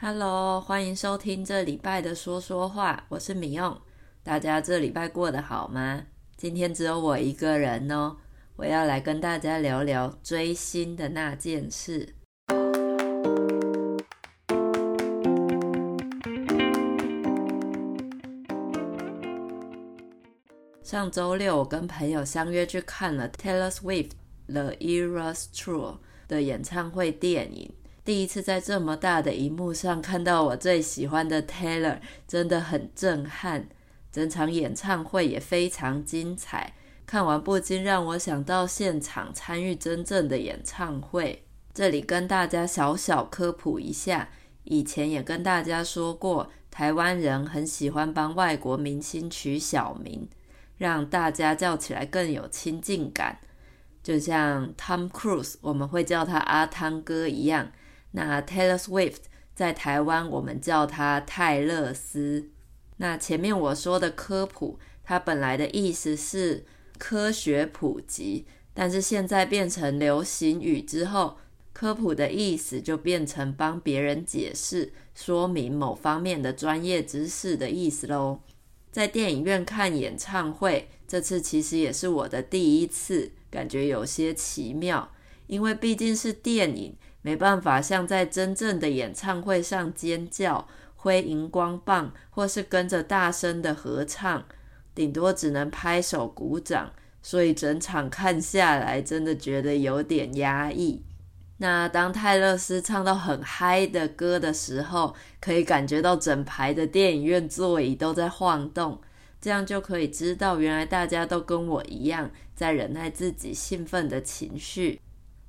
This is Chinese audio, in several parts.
Hello，欢迎收听这礼拜的说说话，我是米用。大家这礼拜过得好吗？今天只有我一个人哦，我要来跟大家聊聊追星的那件事。上周六，我跟朋友相约去看了 Taylor Swift The Eras Tour 的演唱会电影。第一次在这么大的荧幕上看到我最喜欢的 Taylor，真的很震撼。整场演唱会也非常精彩，看完不禁让我想到现场参与真正的演唱会。这里跟大家小小科普一下，以前也跟大家说过，台湾人很喜欢帮外国明星取小名，让大家叫起来更有亲近感。就像 Tom Cruise，我们会叫他阿汤哥一样。那 Taylor Swift 在台湾，我们叫她泰勒斯。那前面我说的科普，它本来的意思是科学普及，但是现在变成流行语之后，科普的意思就变成帮别人解释、说明某方面的专业知识的意思喽。在电影院看演唱会，这次其实也是我的第一次，感觉有些奇妙，因为毕竟是电影。没办法像在真正的演唱会上尖叫、挥荧光棒，或是跟着大声的合唱，顶多只能拍手鼓掌。所以整场看下来，真的觉得有点压抑。那当泰勒斯唱到很嗨的歌的时候，可以感觉到整排的电影院座椅都在晃动，这样就可以知道，原来大家都跟我一样，在忍耐自己兴奋的情绪。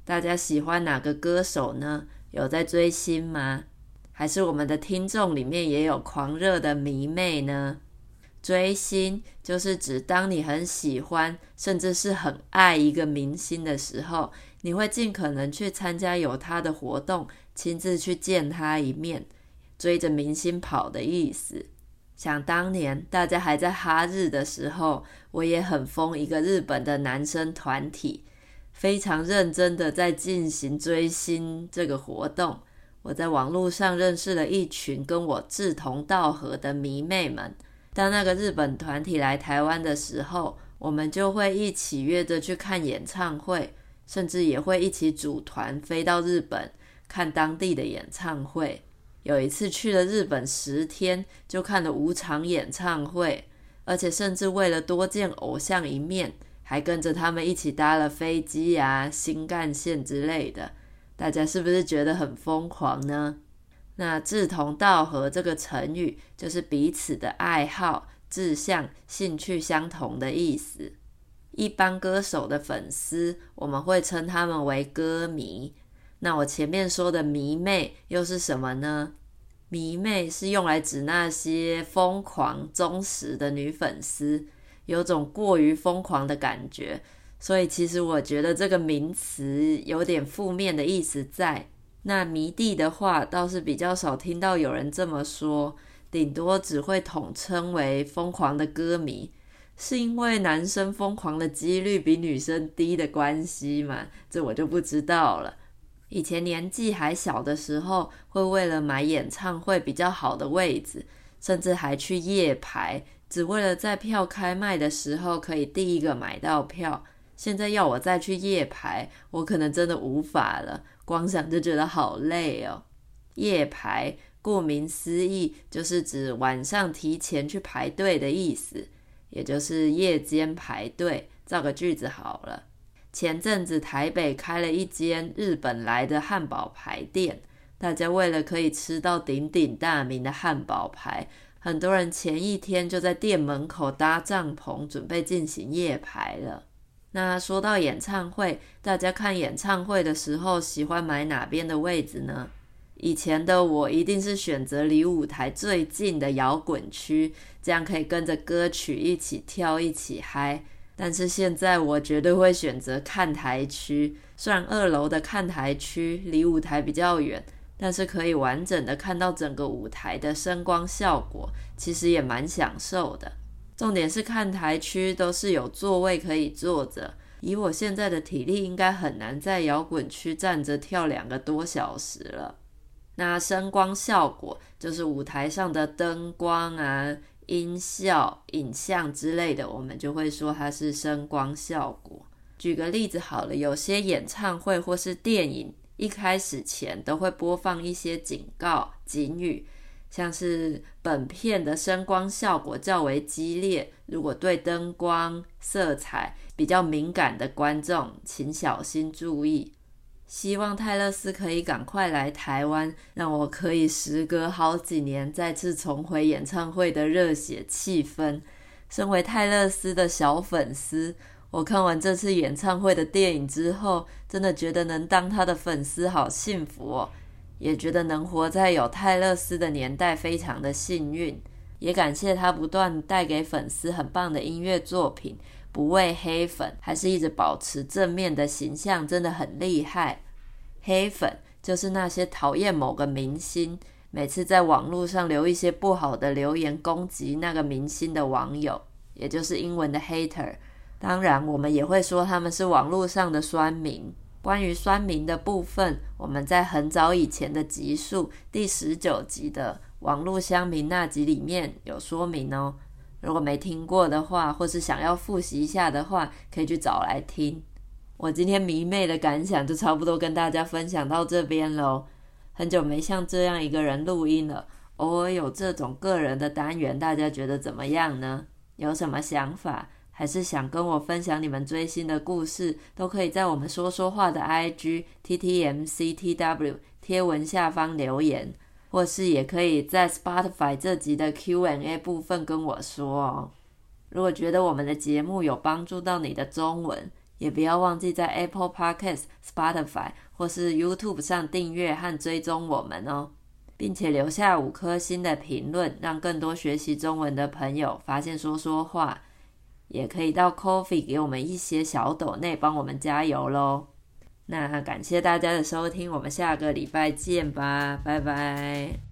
大家喜欢哪个歌手呢？有在追星吗？还是我们的听众里面也有狂热的迷妹呢？追星就是指当你很喜欢，甚至是很爱一个明星的时候，你会尽可能去参加有他的活动，亲自去见他一面，追着明星跑的意思。想当年大家还在哈日的时候，我也很疯一个日本的男生团体。非常认真的在进行追星这个活动，我在网络上认识了一群跟我志同道合的迷妹们。当那个日本团体来台湾的时候，我们就会一起约着去看演唱会，甚至也会一起组团飞到日本看当地的演唱会。有一次去了日本十天，就看了五场演唱会，而且甚至为了多见偶像一面。还跟着他们一起搭了飞机啊，新干线之类的，大家是不是觉得很疯狂呢？那志同道合这个成语，就是彼此的爱好、志向、兴趣相同的意思。一般歌手的粉丝，我们会称他们为歌迷。那我前面说的迷妹又是什么呢？迷妹是用来指那些疯狂、忠实的女粉丝。有种过于疯狂的感觉，所以其实我觉得这个名词有点负面的意思在。那迷弟的话倒是比较少听到有人这么说，顶多只会统称为疯狂的歌迷。是因为男生疯狂的几率比女生低的关系嘛？这我就不知道了。以前年纪还小的时候，会为了买演唱会比较好的位置，甚至还去夜排。只为了在票开卖的时候可以第一个买到票，现在要我再去夜排，我可能真的无法了。光想就觉得好累哦。夜排，顾名思义，就是指晚上提前去排队的意思，也就是夜间排队。造个句子好了。前阵子台北开了一间日本来的汉堡排店，大家为了可以吃到鼎鼎大名的汉堡排。很多人前一天就在店门口搭帐篷，准备进行夜排了。那说到演唱会，大家看演唱会的时候喜欢买哪边的位置呢？以前的我一定是选择离舞台最近的摇滚区，这样可以跟着歌曲一起跳、一起嗨。但是现在我绝对会选择看台区，虽然二楼的看台区离舞台比较远。但是可以完整的看到整个舞台的声光效果，其实也蛮享受的。重点是看台区都是有座位可以坐着，以我现在的体力，应该很难在摇滚区站着跳两个多小时了。那声光效果就是舞台上的灯光啊、音效、影像之类的，我们就会说它是声光效果。举个例子好了，有些演唱会或是电影一开始前都会播放一些警告、警语，像是本片的声光效果较为激烈，如果对灯光、色彩比较敏感的观众，请小心注意。希望泰勒斯可以赶快来台湾，让我可以时隔好几年再次重回演唱会的热血气氛。身为泰勒斯的小粉丝，我看完这次演唱会的电影之后，真的觉得能当他的粉丝好幸福哦，也觉得能活在有泰勒斯的年代非常的幸运。也感谢他不断带给粉丝很棒的音乐作品。不为黑粉，还是一直保持正面的形象，真的很厉害。黑粉就是那些讨厌某个明星，每次在网络上留一些不好的留言攻击那个明星的网友，也就是英文的 hater。当然，我们也会说他们是网络上的酸民。关于酸民的部分，我们在很早以前的集数第十九集的网络乡民那集里面有说明哦。如果没听过的话，或是想要复习一下的话，可以去找来听。我今天迷妹的感想就差不多跟大家分享到这边喽。很久没像这样一个人录音了，偶尔有这种个人的单元，大家觉得怎么样呢？有什么想法，还是想跟我分享你们追星的故事，都可以在我们说说话的 IG TTMCTW 贴文下方留言。或是也可以在 Spotify 这集的 Q&A 部分跟我说哦。如果觉得我们的节目有帮助到你的中文，也不要忘记在 Apple Podcast、Spotify 或是 YouTube 上订阅和追踪我们哦，并且留下五颗星的评论，让更多学习中文的朋友发现说说话。也可以到 Coffee 给我们一些小抖内，帮我们加油喽。那感谢大家的收听，我们下个礼拜见吧，拜拜。